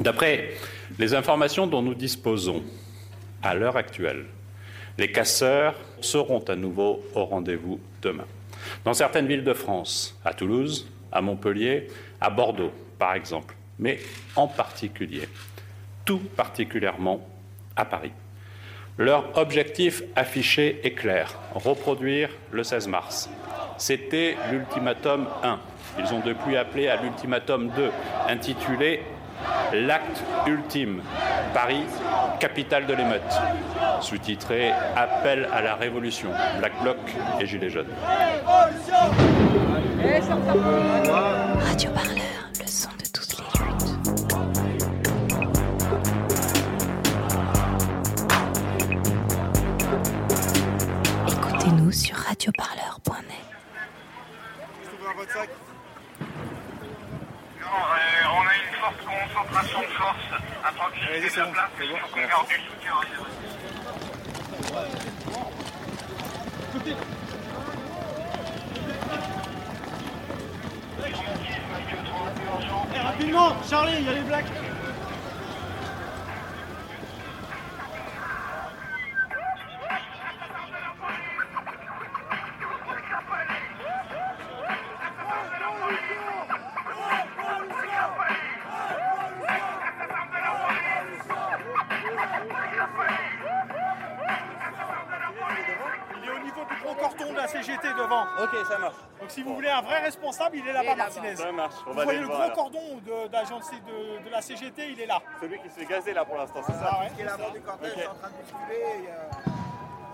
D'après les informations dont nous disposons à l'heure actuelle, les casseurs seront à nouveau au rendez-vous demain. Dans certaines villes de France, à Toulouse, à Montpellier, à Bordeaux, par exemple, mais en particulier, tout particulièrement à Paris. Leur objectif affiché est clair, reproduire le 16 mars. C'était l'ultimatum 1. Ils ont depuis appelé à l'ultimatum 2, intitulé L'acte ultime, Paris, capitale de l'émeute, sous-titré Appel à la révolution, Black Bloc et Gilets jaunes. Radio Parleur, le son de toutes les luttes. Écoutez-nous sur radioparleur.net. Non, euh, on a une forte concentration de force à proximité de la place, il faut qu'on garde du soutien. rapidement, Charlie, il y a les blacks. Responsable, il est là-bas, Martinez. Ça marche. On Vous voyez le gros alors. cordon de, d'agence de, de la CGT, il est là. Celui qui se fait gazer là pour l'instant, c'est ça Ah ouais, Qui est l'avant du cortège Ok. est en train de bousculer et euh,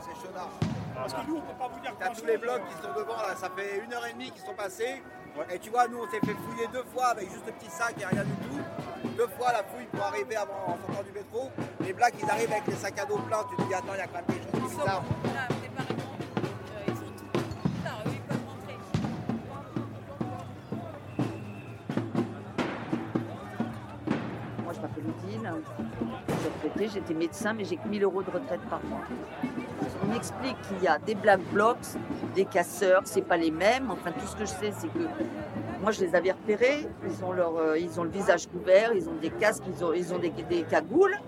c'est chaudard. Parce que nous, on peut pas vous dire T'as tous les blocs qui sont devant là, ça fait une heure et demie qu'ils sont passés. Et tu vois, nous on s'est fait fouiller deux fois avec juste le petit sac et rien du tout. Deux fois la fouille pour arriver avant en sortant du métro. Les blacks ils arrivent avec les sacs à dos pleins, tu te dis attends, il y a quand même quelque chose de j'étais médecin, mais j'ai que 1000 euros de retraite par mois. On m'explique qu'il y a des black blocs, des casseurs, c'est pas les mêmes. Enfin, tout ce que je sais, c'est que moi, je les avais repérés. Ils ont, leur, euh, ils ont le visage couvert, ils ont des casques, ils ont, ils ont des, des cagoules.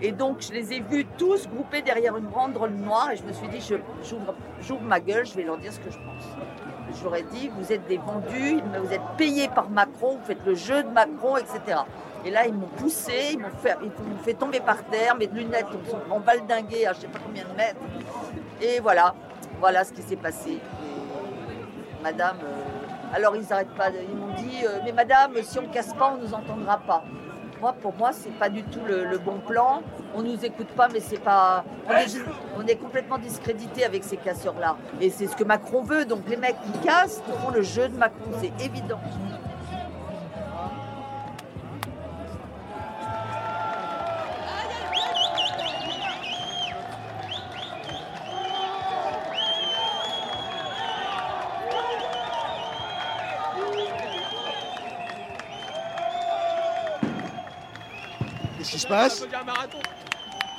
Et donc, je les ai vus tous groupés derrière une banderole noire. Et je me suis dit, j'ouvre ma gueule, je vais leur dire ce que je pense. Ai dit, vous êtes des vendus, vous êtes payés par Macron, vous faites le jeu de Macron, etc. Et là, ils m'ont poussé, ils m'ont fait, tomber par terre, mes lunettes sont en valdinguées à je sais pas combien de mètres. Et voilà, voilà ce qui s'est passé. Madame, euh, alors ils n'arrêtent pas, ils m'ont dit, euh, mais madame, si on casse pas, on nous entendra pas. Moi, pour moi, c'est pas du tout le, bon plan. On nous écoute pas, mais c'est pas. On est, on est complètement discrédité avec ces casseurs-là. Et c'est ce que Macron veut. Donc les mecs qui cassent font le jeu de Macron, c'est évident. Passe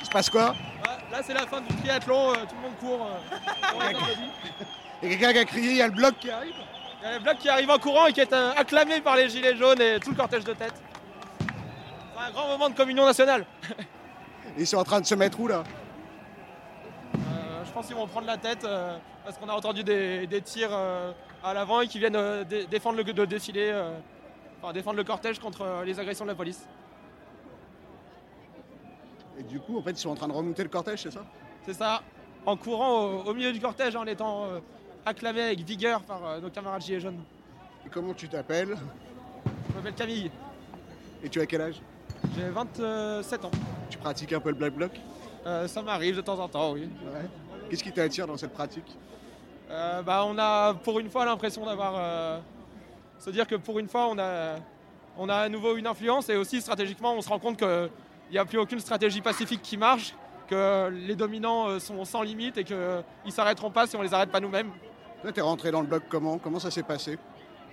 Il se passe quoi Là, c'est la fin du triathlon, euh, tout le monde court. euh. Il y a quelqu'un qui a crié, il y a le bloc qui arrive Il y a le bloc qui arrive en courant et qui est euh, acclamé par les gilets jaunes et tout le cortège de tête. C'est un grand moment de communion nationale. Ils sont en train de se mettre où là Euh, je pense qu'ils vont prendre la tête euh, parce qu'on a entendu des, des tirs euh, à l'avant et qu'ils viennent dé- défendre le de défilé, enfin défendre le cortège contre les agressions de la police. Et du coup, en fait, ils sont en train de remonter le cortège, c'est ça? C'est ça, en courant au, au milieu du cortège en étant euh, acclamé avec vigueur par euh, nos camarades gilets jaunes. Et comment tu t'appelles? Je m'appelle Camille, Et tu as quel âge? J'ai 27 ans. Tu pratiques un peu le black bloc? Euh, ça m'arrive de temps en temps, oui. Ouais. Qu'est-ce qui t'attire dans cette pratique? Bah, on a pour une fois l'impression d'avoir. se dire que pour une fois, on a, on a à nouveau une influence et aussi stratégiquement, on se rend compte qu'il n'y a plus aucune stratégie pacifique qui marche, que les dominants euh, sont sans limite et qu'ils ne s'arrêteront pas si on les arrête pas nous-mêmes. Là, t'es rentré dans le bloc comment? Comment ça s'est passé?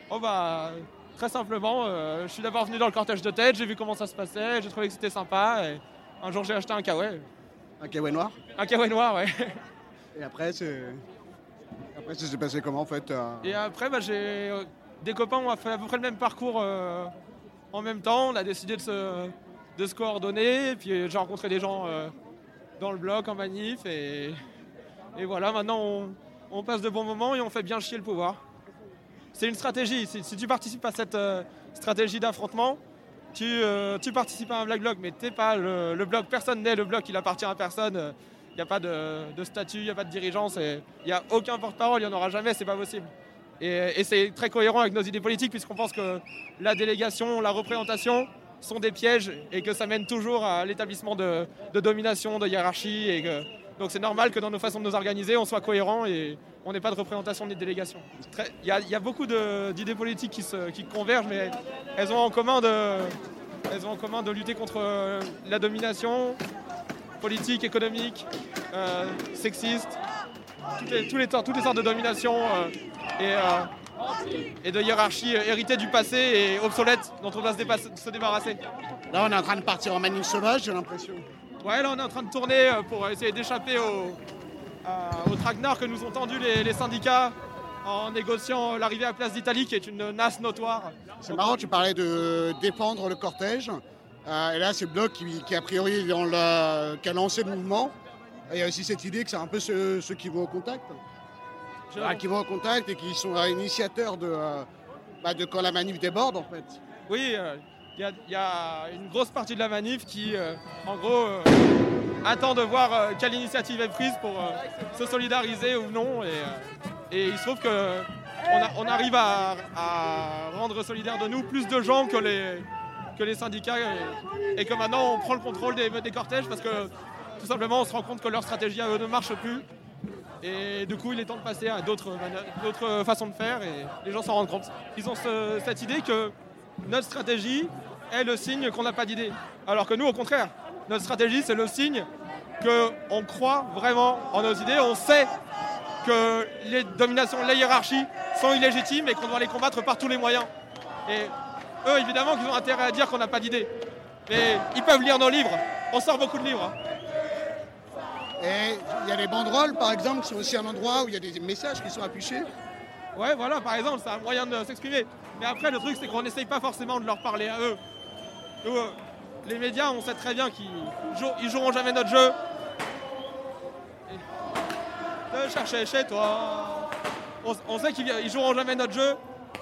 Oh bah, très simplement, euh, je suis d'abord venu dans le cortège de tête, j'ai vu comment ça se passait, j'ai trouvé que c'était sympa et un jour j'ai acheté un kawaii. Un kawaii noir? Un kawaii noir, ouais. Et après, c'est. Après, ça s'est passé comment en fait t'as- Et après, bah, j'ai euh, des copains, on a fait à peu près le même parcours euh, en même temps. On a décidé de se, de se coordonner. Et puis j'ai rencontré des gens euh, dans le bloc, en manif. Et, et voilà, maintenant on, passe de bons moments et on fait bien chier le pouvoir. C'est une stratégie. Si, tu participes à cette euh, stratégie d'affrontement, tu, euh, tu participes à un black bloc, mais t'es pas le, le bloc. Personne n'est le bloc, il appartient à personne. Il n'y a pas de, de statut, il n'y a pas de dirigeance, il n'y a aucun porte-parole, il n'y en aura jamais, c'est pas possible. Et c'est très cohérent avec nos idées politiques, puisqu'on pense que la délégation, la représentation sont des pièges et que ça mène toujours à l'établissement de, domination, de hiérarchie. Et donc c'est normal que dans nos façons de nous organiser, on soit cohérent et on n'ait pas de représentation ni de délégation. Très- Il y, a- beaucoup d'idées politiques qui, convergent, mais elles ont en commun de, elles ont en commun de lutter contre euh, la domination politique, économique, euh, sexiste, toutes les, toutes les sortes de domination euh, et, et de hiérarchie euh, héritées du passé et obsolètes dont on doit se, débarrasser. Là, on est en train de partir en manif sauvage, j'ai l'impression. Ouais, là on est en train de tourner euh, pour essayer d'échapper au, à- au traquenard que nous ont tendu les, les syndicats en négociant l'arrivée à Place d'Italie qui est une nasse notoire. C'est marrant, tu parlais de défendre le cortège. Euh, et là, c'est bloc qui, qui, a priori, dans la- qui a lancé le mouvement. Et il y a aussi cette idée que c'est un peu ceux, ceux qui vont au contact. Ah, qui vont au contact et qui sont euh, initiateurs de, euh, bah, de quand la manif déborde, en fait. Oui, euh, il y, a- il y a une grosse partie de la manif qui, en gros, attend de voir quelle initiative est prise pour se solidariser ou non. Et, et il se trouve que on, a- on arrive à, à rendre solidaires de nous plus de gens que les, que les syndicats et, et que maintenant on prend le contrôle des, des cortèges parce que tout simplement on se rend compte que leur stratégie à eux ne marche plus. Et du coup, il est temps de passer à d'autres d'autres façons de faire et les gens s'en rendent compte. Ils ont ce- cette idée que notre stratégie est le signe qu'on n'a pas d'idée. Alors que nous, au contraire, notre stratégie, c'est le signe qu'on croit vraiment en nos idées. On sait que les dominations, les hiérarchies sont illégitimes et qu'on doit les combattre par tous les moyens. Et eux, évidemment, qu'ils ont intérêt à dire qu'on n'a pas d'idée. Mais ils peuvent lire nos livres. On sort beaucoup de livres. Et il y a les banderoles, par exemple, c'est aussi un endroit où il y a des messages qui sont affichés. Ouais, voilà, par exemple, c'est un moyen de s'exprimer. Mais après, le truc, c'est qu'on n'essaye pas forcément de leur parler à eux. Euh, les médias, on sait très bien qu'ils jou- ils joueront jamais notre jeu. Et de chercher chez toi. On, sait qu'ils ils joueront jamais notre jeu.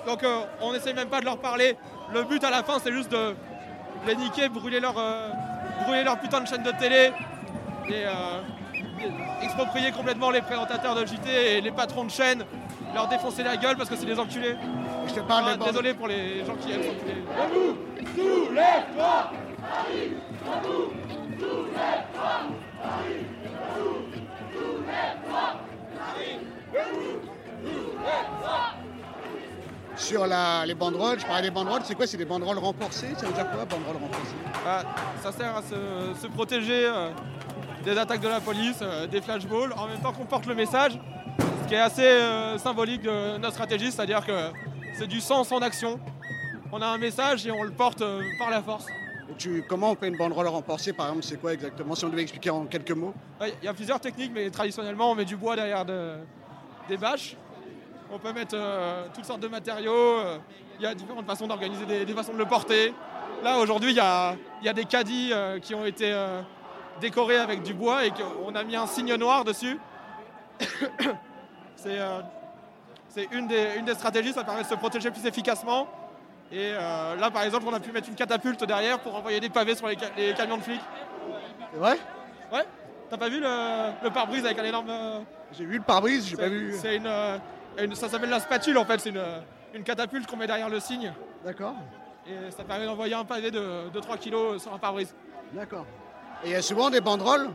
Donc, euh, on n'essaye même pas de leur parler. Le but à la fin, c'est juste de les niquer, brûler leur, euh, brûler leur putain de chaîne de télé. Et exproprier complètement les présentateurs de JT et les patrons de chaîne, leur défoncer la gueule parce que c'est des enculés. Je te parle Ah, désolé pour les gens qui aiment s'enculer. Sur la- les banderoles, je parlais des banderoles, c'est quoi? C'est des banderoles renforcées? Ça veut dire quoi, banderoles renforcées? Ah, ça sert à se, se protéger euh, des attaques de la police, euh, des flashballs, en même temps qu'on porte le message, ce qui est assez euh, symbolique de notre stratégie, c'est-à-dire que c'est du sens en action. On a un message et on le porte euh, par la force. Tu, Comment on fait une banderole renforcée, par exemple C'est quoi exactement Si on devait expliquer en quelques mots? Ouais, Il y a plusieurs techniques, mais traditionnellement, on met du bois derrière de- des bâches. On peut mettre euh, toutes sortes de matériaux. euh, Il y a différentes façons d'organiser des, des façons de le porter. Là, aujourd'hui, il y a, il y a des caddies euh, qui ont été décorés avec du bois et qu'on a mis un signe noir dessus. C'est euh, une, des, une des stratégies, ça permet de se protéger plus efficacement. Et euh, là, par exemple, on a pu mettre une catapulte derrière pour envoyer des pavés sur les, ca- les camions de flics. Vrai? Ouais T'as pas vu le, le pare-brise avec un énorme. euh, J'ai vu le pare-brise, j'ai pas vu. C'est une, une- Ça s'appelle la spatule en fait, c'est une, une catapulte qu'on met derrière le signe. D'accord, Et ça permet d'envoyer un pavé de, de 3 kg sur un pare-brise. d'accord. Et il y a souvent des banderoles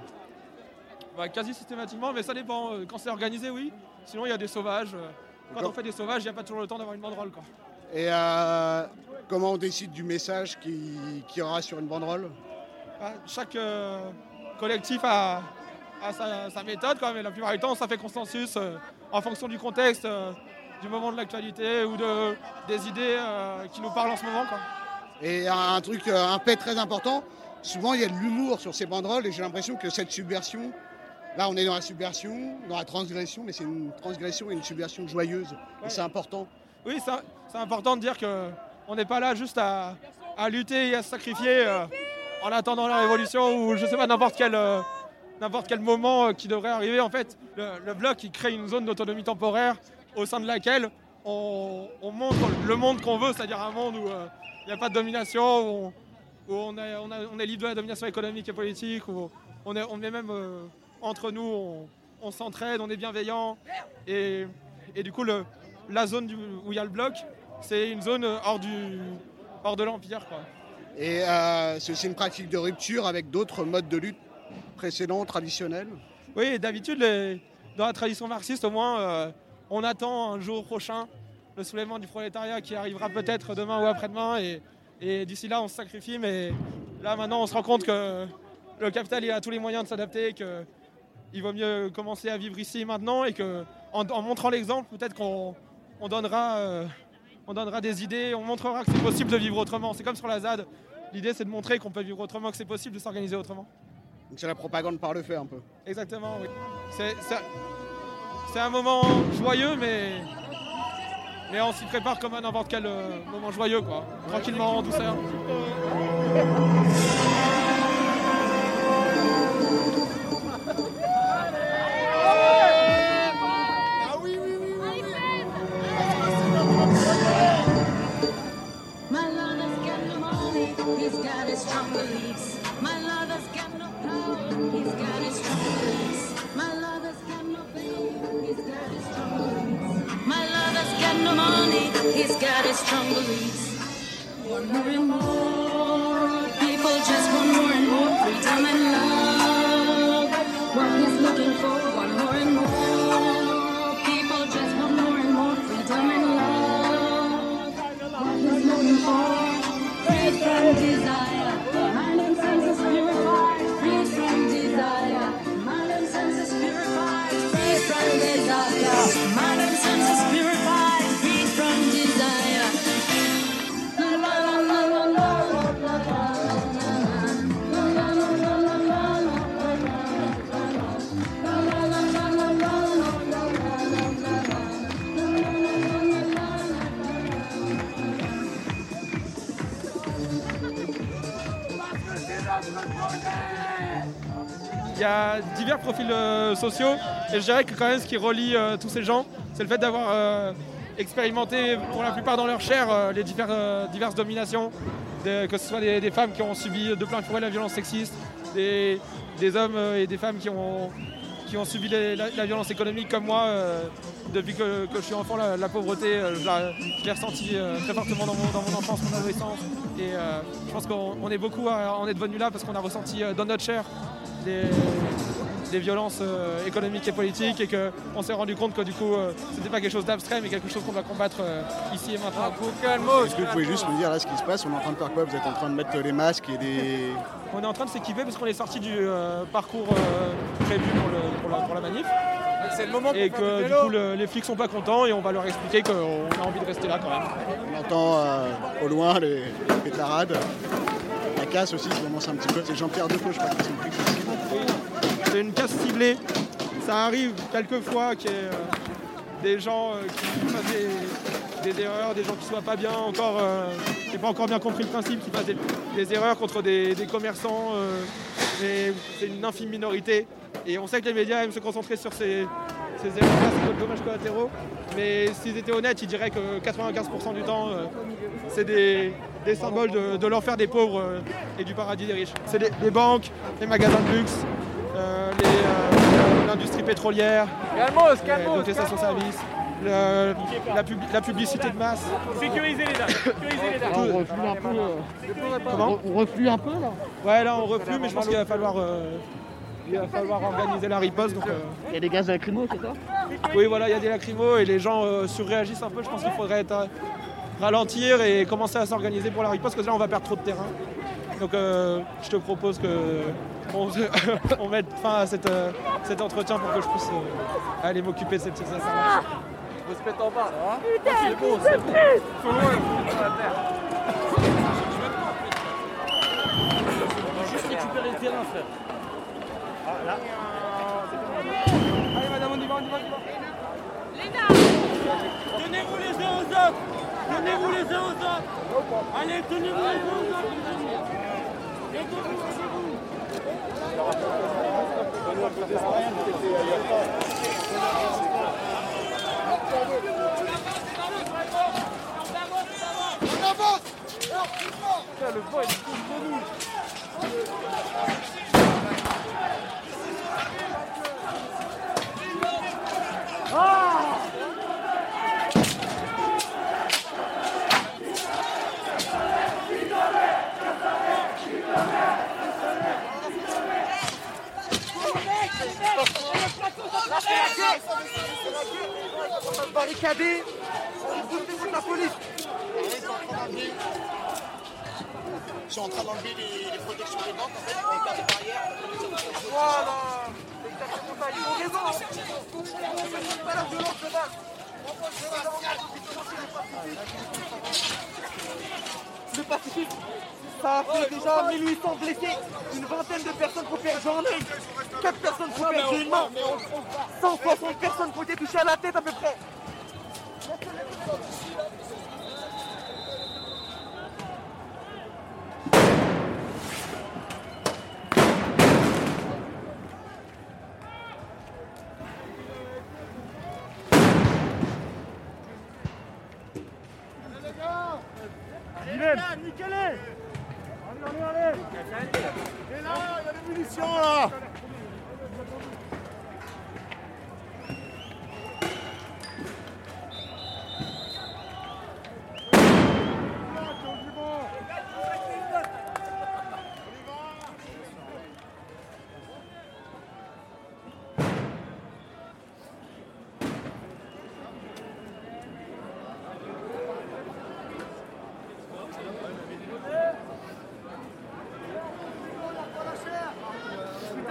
Bah, quasi systématiquement, mais ça dépend. Euh, Quand c'est organisé, oui. Sinon, il y a des sauvages. Euh, Quand on fait des sauvages, il n'y a pas toujours le temps d'avoir une banderole. Quoi. Et euh, comment on décide du message qui, qui aura sur une banderole Ah, Chaque euh, collectif a, a sa, sa méthode, quoi, mais la plupart du temps, ça fait consensus euh, en fonction du contexte, du moment de l'actualité ou de, des idées qui nous parlent en ce moment. Quoi. Et un truc, un fait très important, souvent il y a de l'humour sur ces banderoles et j'ai l'impression que cette subversion, là on est dans la subversion, dans la transgression, mais c'est une transgression et une subversion joyeuse. Et c'est important. Oui, c'est important de dire qu'on n'est pas là juste à, à lutter et à se sacrifier euh, en attendant la révolution ou je sais pas n'importe quel euh, n'importe quel moment euh, qui devrait arriver. En fait, le, le bloc il crée une zone d'autonomie temporaire au sein de laquelle on, on montre le monde qu'on veut, c'est-à-dire un monde où euh, il n'y a pas de domination, où on, où on est, on a- on est libre de la domination économique et politique, où on est, on est même euh, entre nous, on, on s'entraide, on est bienveillant. Et, et du coup, le, la zone du- où il y a le bloc, c'est une zone euh, hors, du, hors de l'Empire. quoi. Et euh, c'est aussi une pratique de rupture avec d'autres modes de lutte précédents, traditionnels? Oui, d'habitude, les- dans la tradition marxiste, au moins, euh, on attend un jour prochain le soulèvement du prolétariat qui arrivera peut-être demain ou après-demain. Et, et d'ici là, on se sacrifie. Mais là, maintenant, on se rend compte que le capital il a tous les moyens de s'adapter, qu'il vaut mieux commencer à vivre ici et maintenant. Et que, en, en montrant l'exemple, peut-être qu'on on donnera, euh, on donnera des idées, on montrera que c'est possible de vivre autrement. C'est comme sur la ZAD. L'idée, c'est de montrer qu'on peut vivre autrement, que c'est possible de s'organiser autrement. Donc c'est la propagande par le fait un peu. Exactement, oui. C'est un moment joyeux, mais, mais on s'y prépare comme à n'importe quel euh, moment joyeux, quoi. Tranquillement, en douceur. One more y a divers profils euh, sociaux, et je dirais que quand même ce qui relie euh, tous ces gens, c'est le fait d'avoir euh, expérimenté pour la plupart dans leur chair les divers- diverses dominations, que ce soit des, femmes qui ont subi de plein fouet la violence sexiste, des, hommes et des femmes qui ont, qui ont subi la, violence économique comme moi. depuis que, je suis enfant, la, pauvreté, je la- je l'ai ressentie très fortement dans mon, enfance, mon adolescence. Et je pense qu'on on est beaucoup à en être venu là parce qu'on a ressenti dans notre chair des, des violences euh, économiques et politiques et qu'on s'est rendu compte que du coup euh, c'était pas quelque chose d'abstrait mais quelque chose qu'on doit combattre euh, ici et maintenant. Est-ce que vous pouvez juste me dire là ce qui se passe? On est en train de faire quoi? Vous êtes en train de mettre les masques et des. On est en train de s'équiper parce qu'on est sorti du euh, parcours euh, prévu pour, le- pour la, pour la manif. C'est le moment Et que du coup le- les flics sont pas contents et on va leur expliquer qu'on a envie de rester là quand même. On entend euh, au loin les, les tarades. Aussi, un petit peu. C'est Jean-Pierre Decaux, je crois, une casse ciblée. Ça arrive quelquefois qu'il y ait euh, des gens euh, qui fassent des, erreurs, des gens qui soient pas bien encore, euh, qui n'aient pas encore bien compris le principe, qui fassent des, erreurs contre des, commerçants. euh, mais c'est une infime minorité. Et on sait que les médias aiment se concentrer sur ces, erreurs-là, ces dommages collatéraux. Mais s'ils étaient honnêtes, ils diraient que 95% du temps, euh, c'est des, des symboles de, de l'enfer des pauvres euh, et du paradis des riches. C'est les, les banques, les magasins de luxe, euh, euh, l'industrie pétrolière, euh, les le- la, pub- la publicité de masse. Sécurisez les dames. Sécurisez les dames. Tout- reflue un peu. euh, Comment on reflue un peu là Ouais, là on reflue, mais je pense qu'il va falloir, euh, il va falloir organiser la riposte. Donc, euh, Il y a des gaz lacrymaux, c'est ça? Oui, voilà, il y a des lacrymos et les gens euh, surréagissent un peu. Je pense qu'il faudrait être, ralentir et commencer à s'organiser pour la riposte, parce que là on va perdre trop de terrain. Donc euh, je te propose que on, mette fin à cette, euh, cet entretien pour que je puisse euh, aller m'occuper de ces petites affaires. On se met en bas, là. hein. C'est bon, c'est bon. Faut loin, faut la terre. On va juste récupérer le terrain, frère. Allez madame, on y va, on y va, on y va. Tenez-vous les uns aux autres tenez-vous les uns aux autres. Allez, tenez-vous les uns aux autres. Tenez-vous. On avance le vent, il est contre nous Barricadé, boostez contre la police. Ils sont en train d'enlever les, protections des banques, en fait, des barrières. Voilà, exactement ils ont raison. Pas de base. Le Pacifique, ça a fait déjà 1800 blessés, une vingtaine de personnes pour perdre journée. 164 personnes sont perdues 160 personnes qui ont à la tête à peu près.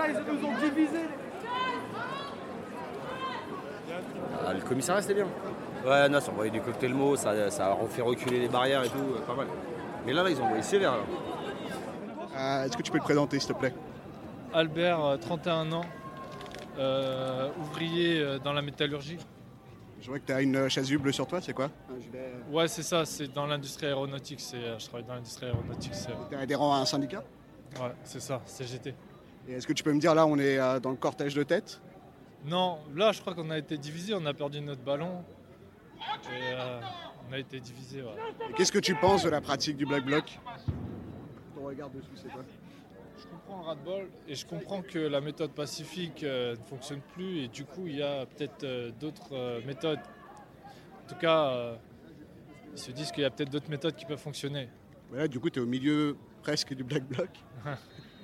Ils nous ont divisés Ah, le commissariat c'était bien. Ouais, non, ça envoyé du cocktail mot, ça, ça a fait reculer les barrières et tout, euh, pas mal. Mais là, là, ils ont envoyé sévère. Euh, Est-ce que tu peux te présenter, s'il te plaît? Albert, euh, 31 ans, euh, ouvrier euh, dans la métallurgie. Je vois que tu as une chasuble sur toi, c'est quoi? Ouais, c'est ça, c'est dans l'industrie aéronautique. c'est, Je travaille dans l'industrie aéronautique. c'est- Tu es adhérent à un syndicat? Ouais, c'est ça, CGT. Est-ce que tu peux me dire, là, on est euh, dans le cortège de tête? Non, là, je crois qu'on a été divisé, on a perdu notre ballon. Et euh, on a été divisé, ouais. Qu'est-ce que tu penses de la pratique du Black Bloc? Ton regard dessus, c'est quoi? Je comprends le ras-de-bol et je comprends que la méthode pacifique euh, ne fonctionne plus et du coup il y a peut-être euh, d'autres méthodes. En tout cas, ils se disent qu'il y a peut-être d'autres méthodes qui peuvent fonctionner. Voilà, du coup, tu es au milieu presque du Black Bloc.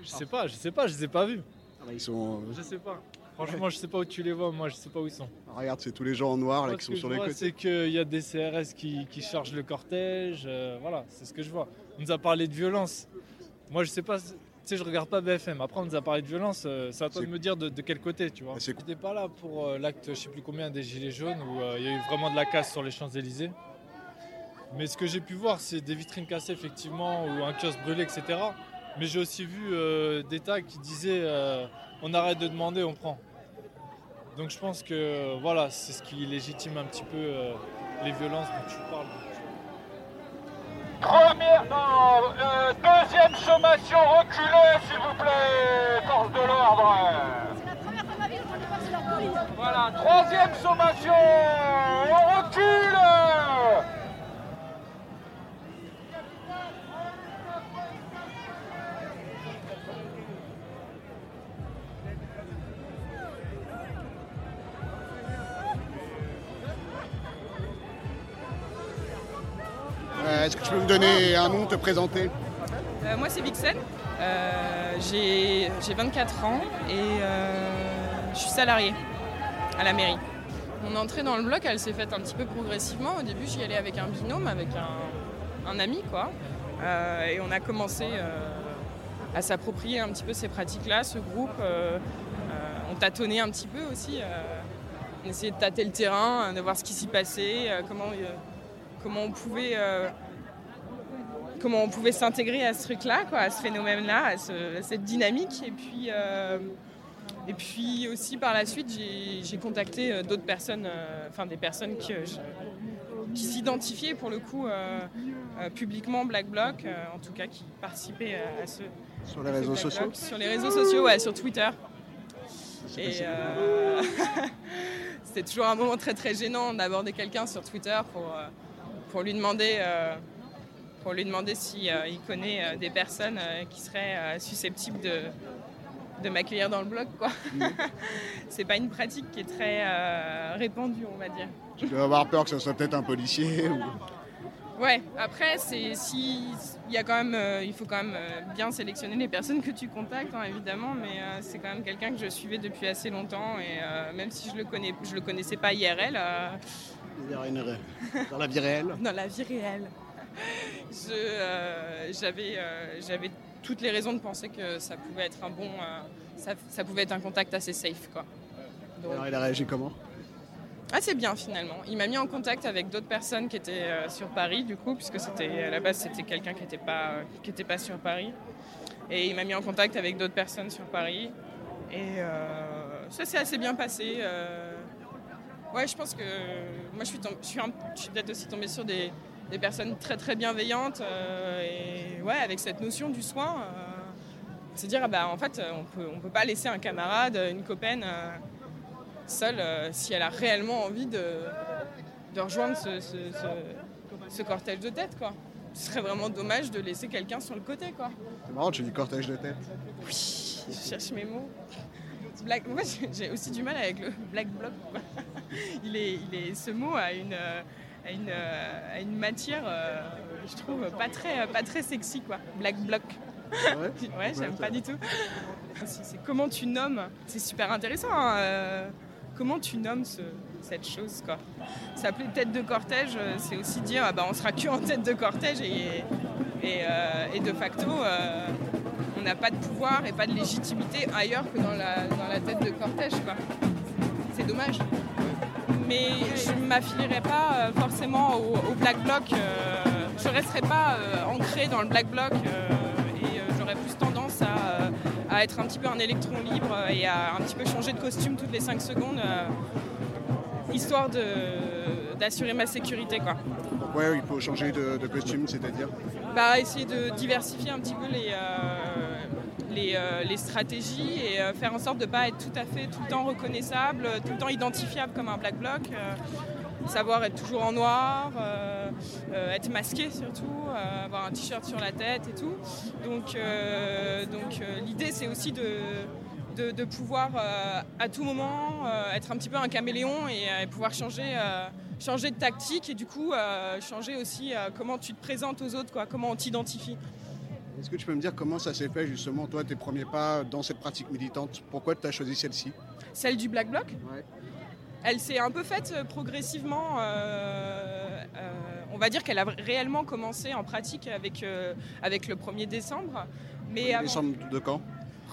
Je sais pas, je sais pas, je les ai pas vus. Ah bah, ils sont. Je sais pas. Franchement, je sais pas où tu les vois, moi je sais pas où ils sont. Ah, regarde, c'est tous les gens en noir là, qui sont sur les côtés. c'est qu'il y a des CRS qui, qui chargent le cortège. euh, voilà, c'est ce que je vois. On nous a parlé de violence. Moi, je sais pas. Tu sais, je regarde pas BFM. Après, on nous a parlé de violence. euh, c'est à toi de me dire de, de quel côté, tu vois. J'étais pas là pour euh, l'acte, je sais plus combien, des Gilets jaunes, où euh, il y a eu vraiment de la casse sur les Champs-Élysées. Mais ce que j'ai pu voir, c'est des vitrines cassées, effectivement, ou un kiosque brûlé, etc. Mais j'ai aussi vu euh, des tags qui disaient euh, on arrête de demander, on prend. Donc je pense que voilà, c'est ce qui légitime un petit peu euh, les violences dont tu parles. Première, non, euh, deuxième sommation, reculez s'il vous plaît, force de l'ordre. Voilà, troisième sommation, on recule. Est-ce que tu peux me donner un nom, te présenter? Euh, moi, c'est Vixen. Euh, J'ai j'ai 24 ans et euh, je suis salariée à la mairie. Mon entrée dans le bloc, elle s'est faite un petit peu progressivement. Au début, j'y allais avec un binôme, avec un, un ami, quoi. Et on a commencé à s'approprier un petit peu ces pratiques-là, ce groupe. On tâtonnait un petit peu aussi. on essayait de tâter le terrain, de voir ce qui s'y passait, comment, comment on pouvait comment on pouvait s'intégrer à ce truc-là, quoi, à ce phénomène-là, à, ce- à cette dynamique. Et puis, euh, et puis aussi par la suite, j'ai contacté euh, d'autres personnes, euh, enfin des personnes qui, s'identifiaient pour le coup euh, euh, publiquement Black Bloc, euh, en tout cas qui participaient à, ce Sur les réseaux sociaux Bloc. Sur les réseaux sociaux, ouais, sur Twitter. Et c'était toujours un moment très très gênant d'aborder quelqu'un sur Twitter pour, pour lui demander, pour lui demander si euh, il connaît euh, des personnes euh, qui seraient euh, susceptibles de, de m'accueillir dans le blog. quoi. C'est pas une pratique qui est très euh, répandue, on va dire. Tu dois avoir peur que ce soit peut-être un policier ou... Ouais, après, c'est si il y a quand même, euh, il faut quand même euh, bien sélectionner les personnes que tu contactes, hein, évidemment, mais euh, c'est quand même quelqu'un que je suivais depuis assez longtemps et euh, même si je le connais, je le connaissais pas IRL, euh, Dans la vie réelle dans la vie réelle, j'avais toutes les raisons de penser que ça pouvait être un bon, euh, ça, ça pouvait être un contact assez safe, quoi. Donc- Alors il a réagi comment? Assez bien finalement. Il m'a mis en contact avec d'autres personnes qui étaient euh, sur Paris du coup, puisque c'était à la base c'était quelqu'un qui n'était pas qui était pas sur Paris. Et il m'a mis en contact avec d'autres personnes sur Paris. Et euh, ça s'est assez bien passé. euh. Ouais, je pense que moi je suis, tom- je suis, un- je suis peut-être aussi tombée sur des, des personnes très très bienveillantes euh, et ouais avec cette notion du soin. euh, se dire ah bah en fait on peut on peut pas laisser un camarade, une copaine. euh, seule euh, si elle a réellement envie de, de rejoindre ce, ce- ce- ce cortège de tête. Quoi. Ce serait vraiment dommage de laisser quelqu'un sur le côté. Quoi. C'est marrant, tu dis cortège de tête. Oui, je cherche mes mots. Black... Moi, j'ai- aussi du mal avec le black bloc. Il est, il est... Ce mot a une, a une, euh, a une matière, euh, je trouve, pas très, pas très sexy. Quoi. Black bloc. Ouais, j'aime pas du tout. C'est comment tu nommes. C'est super intéressant. hein, euh, comment tu nommes ce- cette chose quoi. S'appeler tête de cortège, c'est aussi dire ah bah, on sera que en tête de cortège et, et, euh, et de facto euh, on n'a pas de pouvoir et pas de légitimité ailleurs que dans la, dans la tête de cortège quoi. C'est dommage. Mais je ne m'affilierai pas euh, forcément au, au black bloc. euh, je ne resterai pas euh, ancrée dans le black bloc et j'aurais plus tendance à, à être un petit peu un électron libre et à un petit peu changer de costume toutes les 5 secondes, histoire de- d'assurer ma sécurité. Quoi. Ouais, il faut changer de, de costume, c'est-à-dire? Bah, essayer de diversifier un petit peu les, les, euh, les stratégies et euh, faire en sorte de ne pas être tout à fait tout le temps reconnaissable, euh, tout le temps identifiable comme un black bloc. savoir être toujours en noir, être masqué surtout, avoir un t-shirt sur la tête et tout. Donc, donc l'idée c'est aussi de, de, pouvoir à tout moment être un petit peu un caméléon et pouvoir changer, changer de tactique et du coup changer aussi comment tu te présentes aux autres, quoi, comment on t'identifie. Est-ce que tu peux me dire comment ça s'est fait justement, toi, tes premiers pas dans cette pratique militante? Pourquoi tu as choisi celle-ci? Celle du Black Bloc? Ouais. Elle s'est un peu faite euh, progressivement. euh, euh, on va dire qu'elle a réellement commencé en pratique avec, euh, avec le 1er décembre. Mais avant- Décembre de quand?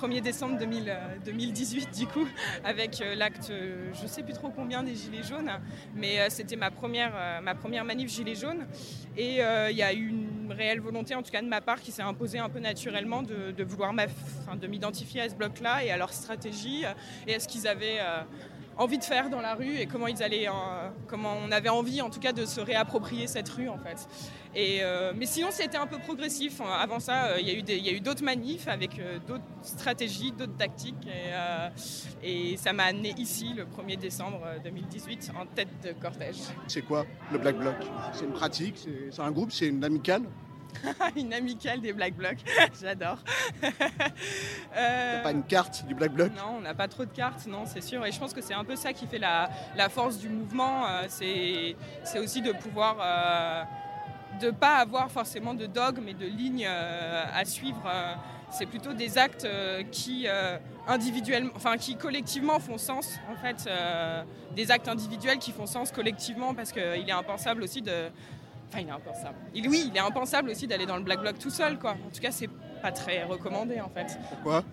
1er décembre 2000, euh, 2018 du coup, avec l'acte, je sais plus trop combien des Gilets jaunes, mais c'était ma première, ma première manif Gilets jaunes. Et il y a eu une réelle volonté, en tout cas de ma part, qui s'est imposée un peu naturellement de, de vouloir m'identifier à ce bloc-là et à leur stratégie et à ce qu'ils avaient euh, envie de faire dans la rue et comment ils allaient, comment on avait envie en tout cas de se réapproprier cette rue en fait. Et, euh, mais sinon c'était un peu progressif. Avant ça, euh, il y a eu d'autres manifs avec euh, d'autres stratégies, d'autres tactiques et, et ça m'a amené ici le 1er décembre euh, 2018 en tête de cortège. C'est quoi le Black Bloc? C'est une pratique? C'est un groupe? C'est une amicale? une amicale des Black Blocs, j'adore. T'as pas une carte du Black Bloc? Non, on n'a pas trop de cartes, non, c'est sûr. Et je pense que c'est un peu ça qui fait la, la force du mouvement. euh, c'est c'est aussi de pouvoir. euh, de pas avoir forcément de dogme et de lignes euh, à suivre. euh, c'est plutôt des actes euh, qui euh, individuellement, enfin qui collectivement font sens. En fait, euh, des actes individuels qui font sens collectivement parce qu'il est impensable aussi de. Enfin, il est impensable. Oui, il est impensable aussi d'aller dans le black bloc tout seul, quoi. En tout cas, c'est pas très recommandé, en fait. Pourquoi?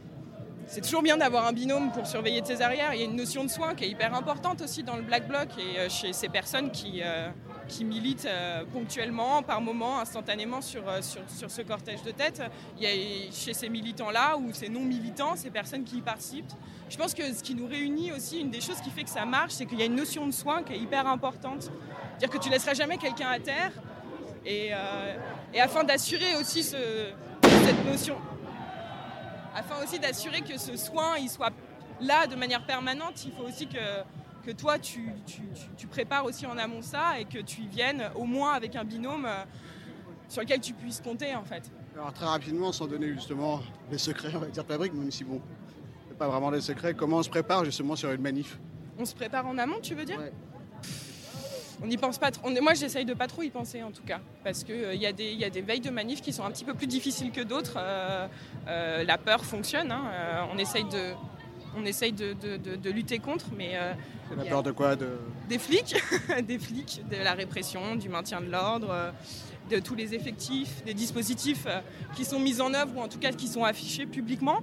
C'est toujours bien d'avoir un binôme pour surveiller tes arrières. Il y a une notion de soin qui est hyper importante aussi dans le Black Bloc et euh, chez ces personnes qui, euh, qui militent euh, ponctuellement, par moment, instantanément sur, sur, sur ce cortège de tête. Il y a chez ces militants-là ou ces non-militants, ces personnes qui y participent. Je pense que ce qui nous réunit aussi, une des choses qui fait que ça marche, c'est qu'il y a une notion de soin qui est hyper importante. C'est-à-dire que tu laisseras jamais quelqu'un à terre. Et, euh, et afin d'assurer aussi ce- cette notion, afin aussi d'assurer que ce soin il soit là, de manière permanente, il faut aussi que, que toi, tu, tu- tu- tu prépares aussi en amont ça et que tu y viennes au moins avec un binôme euh, sur lequel tu puisses compter en fait. Alors très rapidement, sans donner justement les secrets, on va dire fabrique, même si bon, c'est pas vraiment des secrets, comment on se prépare justement sur une manif? On se prépare en amont, tu veux dire? On n'y pense pas trop. on Moi, j'essaye de pas trop y penser en tout cas, parce qu'il il y, a des- y a des veilles de manif qui sont un petit peu plus difficiles que d'autres. Euh, euh, la peur fonctionne. hein. Euh, on essaye de, on essaye de, de- de- de lutter contre, mais euh, C'est la peur de quoi de... des flics, des flics, de la répression, du maintien de l'ordre, euh, de tous les effectifs, des dispositifs euh, qui sont mis en œuvre ou en tout cas qui sont affichés publiquement.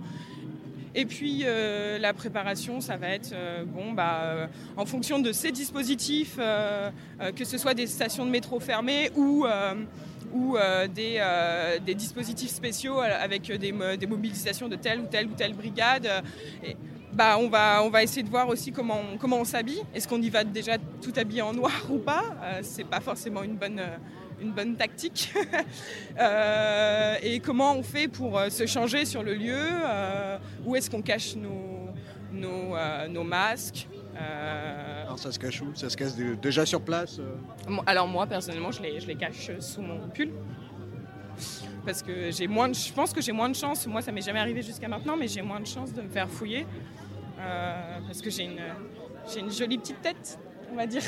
Et puis euh, la préparation, ça va être euh, bon, bah, euh, en fonction de ces dispositifs, que ce soit des stations de métro fermées ou, ou des, des dispositifs spéciaux avec des, des mobilisations de telle ou telle ou telle brigade. bah, on, va, on va essayer de voir aussi comment on, comment on s'habille. Est-ce qu'on y va déjà tout habillé en noir ou pas? C'est pas forcément une bonne, une bonne tactique. Euh, et comment on fait pour euh, se changer sur le lieu euh, Où est-ce qu'on cache nos, nos, nos masques Alors ça se cache où? Ça se cache dé- déjà sur place Alors moi personnellement je les, je les cache sous mon pull. Parce que j'ai moins de, je pense que j'ai moins de chance, moi ça m'est jamais arrivé jusqu'à maintenant mais j'ai moins de chance de me faire fouiller euh, parce que j'ai une, j'ai une jolie petite tête on va dire,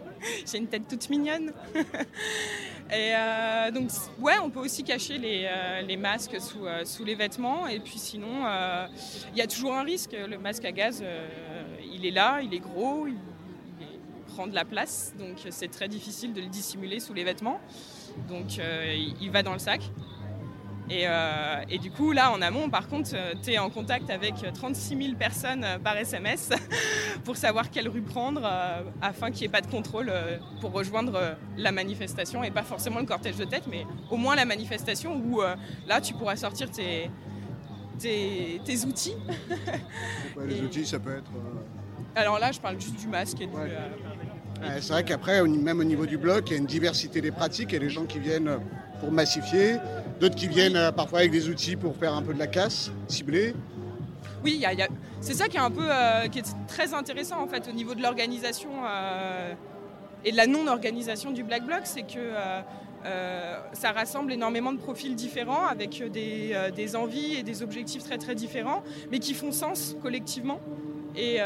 j'ai une tête toute mignonne. Et euh, donc ouais on peut aussi cacher les, euh, masques sous, euh, sous les vêtements. Et puis sinon il y a toujours un risque, le masque à gaz il est là, il est gros, il, prend de la place, donc c'est très difficile de le dissimuler sous les vêtements. Donc il va dans le sac. Et, euh, et du coup, là, en amont, par contre, tu es en contact avec 36 000 personnes euh, par SMS pour savoir quelle rue prendre euh, afin qu'il n'y ait pas de contrôle euh, pour rejoindre euh, la manifestation et pas forcément le cortège de tête, mais au moins la manifestation où euh, là, tu pourras sortir tes, tes, tes outils. ouais, Les outils, ça peut être... euh, Alors là, je parle juste du masque et du, euh, Ouais, c'est vrai qu'après, même au niveau du bloc, il y a une diversité des pratiques. A des gens qui viennent pour massifier, d'autres qui viennent euh, parfois avec des outils pour faire un peu de la casse, ciblée. Oui, c'est ça qui est un peu euh, qui est très intéressant en fait au niveau de l'organisation euh, et de la non-organisation du Black Bloc, c'est que ça rassemble énormément de profils différents avec des, envies et des objectifs très très différents, mais qui font sens collectivement. Et,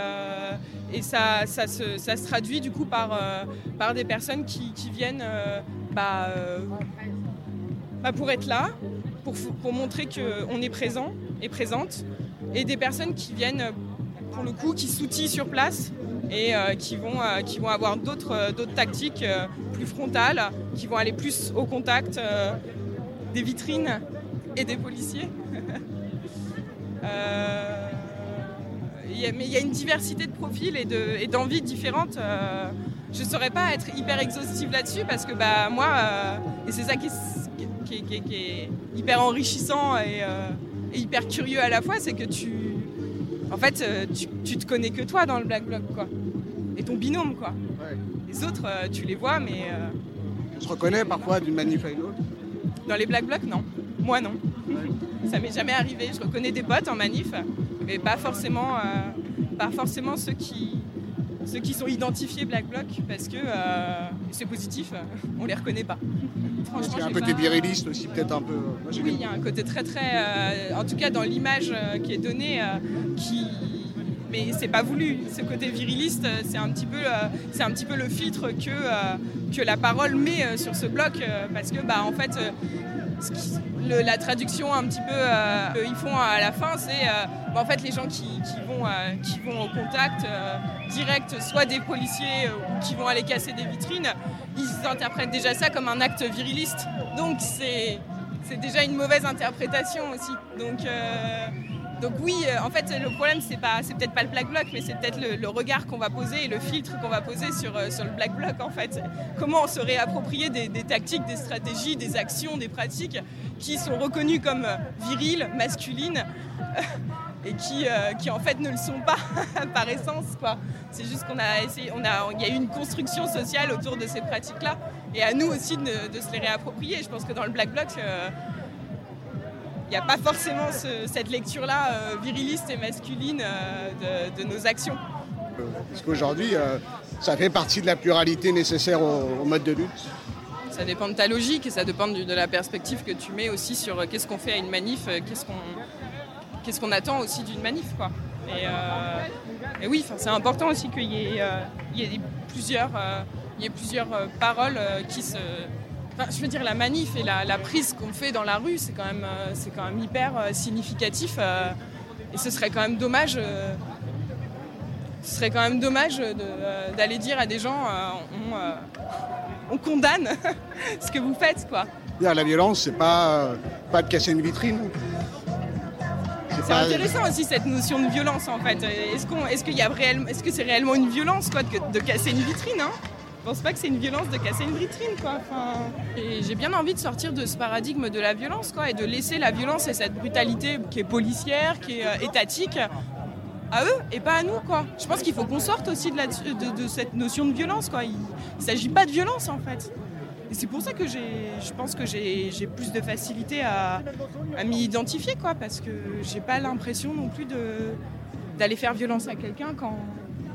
ça, se, traduit du coup par, des personnes qui, viennent bah, bah, pour être là, pour, montrer qu'on est présent et présente, et des personnes qui viennent, pour le coup, qui s'outillent sur place et euh, qui, vont, euh, qui vont avoir d'autres euh, tactiques plus frontales, qui vont aller plus au contact des vitrines et des policiers. Mais il y a une diversité de profils et de- et d'envies différentes. je ne saurais pas être hyper exhaustive là-dessus parce que bah, moi, et c'est ça qui qui est- qui est- qui est hyper enrichissant et, euh, et hyper curieux à la fois, c'est que tu, en fait, euh, tu, tu te connais que toi dans le Black Bloc, quoi. Et ton binôme, quoi. Les autres, euh, tu les vois, mais euh, On se reconnaît parfois d'une manif à une autre. dans les Black Blocs, non. Moi, non. Ça m'est jamais arrivé. Je reconnais des potes en manif, mais pas forcément, euh, pas forcément ceux qui, ceux qui sont identifiés Black Bloc, parce que euh, c'est positif, on les reconnaît pas. Qu'il y a un côté viriliste aussi, peut-être un peu. Moi, j'ai Oui, il y a un côté très très, euh, en tout cas dans l'image euh, qui est donnée, euh, qui, mais c'est pas voulu. Ce côté viriliste, euh, c'est un petit peu, euh, c'est un petit peu le filtre que euh, que la parole met euh, sur ce bloc, euh, parce que bah en fait. euh, le- la traduction un petit peu euh, qu'ils font à la fin, c'est euh, bah, en fait les gens qui, qui vont, euh, qui vont au contact euh, direct, soit des policiers euh, ou qui vont aller casser des vitrines, ils interprètent déjà ça comme un acte viriliste. Donc c'est déjà une mauvaise interprétation aussi. Donc, euh, oui, euh, en fait, le problème, c'est peut-être pas le black bloc, mais c'est peut-être le, regard qu'on va poser et le filtre qu'on va poser sur, le black bloc, en fait. Comment on se réapproprie des, tactiques, des stratégies, des actions, des pratiques qui sont reconnues comme viriles, masculines, et qui, euh, qui en fait ne le sont pas par essence, quoi. C'est juste qu'on a essayé, on a, il y a eu une construction sociale autour de ces pratiques-là, et à nous aussi de, de se les réapproprier. Je pense que dans le black bloc, euh, n'y a pas forcément ce- cette lecture-là euh, viriliste et masculine euh, de, de nos actions. Parce qu'aujourd'hui, euh, ça fait partie de la pluralité nécessaire au, au mode de lutte. Ça dépend de ta logique et ça dépend de la perspective que tu mets aussi sur qu'est-ce qu'on fait à une manif, qu'est-ce qu'on qu'est-ce qu'on attend aussi d'une manif. Quoi. Et, euh, oui, c'est important aussi qu'il y ait, euh, il y plusieurs, euh, plusieurs euh, paroles qui se... Enfin, je veux dire, la manif et la, prise qu'on fait dans la rue, c'est quand même, quand même hyper significatif. et ce serait quand même dommage... ce serait quand même dommage d'aller dire à des gens on, on condamne ce que vous faites quoi. La violence, c'est pas, pas de casser une vitrine. C'est intéressant aussi cette notion de violence en fait. Est-ce qu'on, est-ce qu'il y a réellement, est-ce que c'est réellement une violence quoi de, de casser une vitrine hein? Je pense pas que c'est une violence de casser une vitrine quoi. Enfin, et j'ai bien envie de sortir de ce paradigme de la violence quoi et de laisser la violence et cette brutalité qui est policière, qui est euh, étatique à eux et pas à nous quoi. Je pense qu'il faut qu'on sorte aussi de, la- de- de cette notion de violence quoi. Il, il s'agit pas de violence en fait. C'est pour ça que je pense que j'ai, plus de facilité à, à m'y identifier quoi, parce que j'ai pas l'impression non plus d'aller faire violence à quelqu'un quand,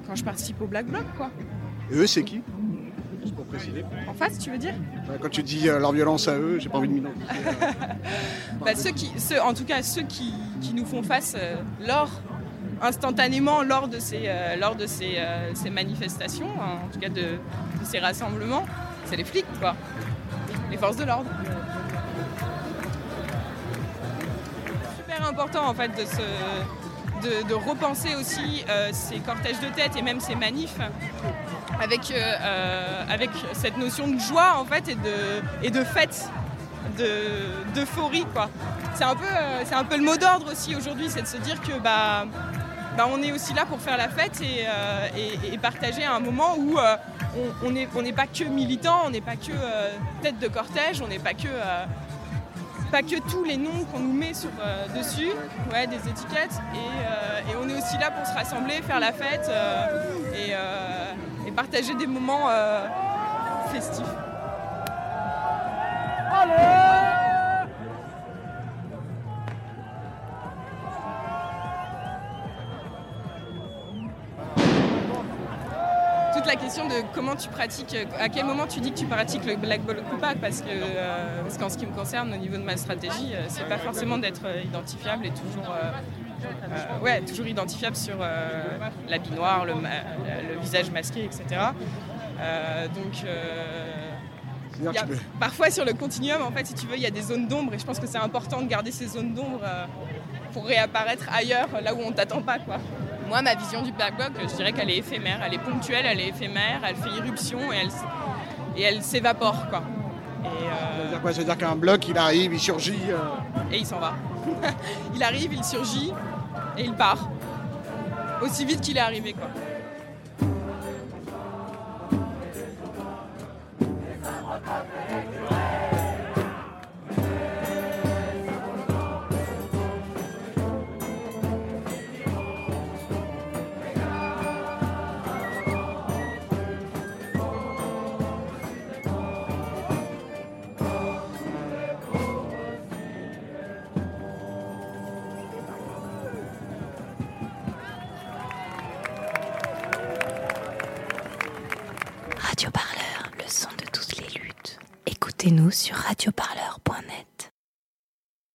quand je participe au Black Bloc quoi. Et eux, c'est qui? Juste pour préciser. En face, tu veux dire? Quand tu dis euh, leur violence à eux, j'ai pas envie de m'identifier. Bah, ceux qui, ceux, en tout cas ceux qui, qui nous font face euh, lors, instantanément lors de ces, euh, lors de ces, euh, ces manifestations, hein, en tout cas de, de ces rassemblements, c'est les flics, quoi. Les forces de l'ordre. Super important en fait de, se, de, de repenser aussi euh, ces cortèges de tête et même ces manifs avec, euh, euh, cette notion de joie en fait et de, fête de- d'euphorie quoi. C'est un peu un peu le mot d'ordre aussi aujourd'hui, c'est de se dire que bah, bah on est aussi là pour faire la fête et, partager un moment où on n'est pas que militant, on n'est pas que euh, tête de cortège, on n'est pas que euh, pas que tous les noms qu'on nous met euh, dessus, ouais, des étiquettes, et, on est aussi là pour se rassembler, faire la fête et, et partager des moments festifs. toute comment tu pratiques, à quel moment tu dis que tu pratiques le black ball ou pas, parce que euh, parce qu'en ce qui me concerne, au niveau de ma stratégie, euh, c'est pas forcément d'être euh, identifiable et toujours, euh, ouais, toujours identifiable sur l'habit noir, le, visage masqué, etc. Donc y a- parfois sur le continuum, en fait, si tu veux, il y a des zones d'ombre et je pense que c'est important de garder ces zones d'ombre pour réapparaître ailleurs, là où on t'attend pas, quoi. Moi, ma vision du Black Bloc, je dirais qu'elle est éphémère, elle est ponctuelle, elle est éphémère, elle fait irruption et elle, s- et elle s'évapore, quoi. Et, euh, Ça veut dire quoi? Ça veut dire qu'un bloc, il arrive, il surgit. euh, et il s'en va. il arrive, il surgit et il part. Aussi vite qu'il est arrivé, quoi. Radio Parleur,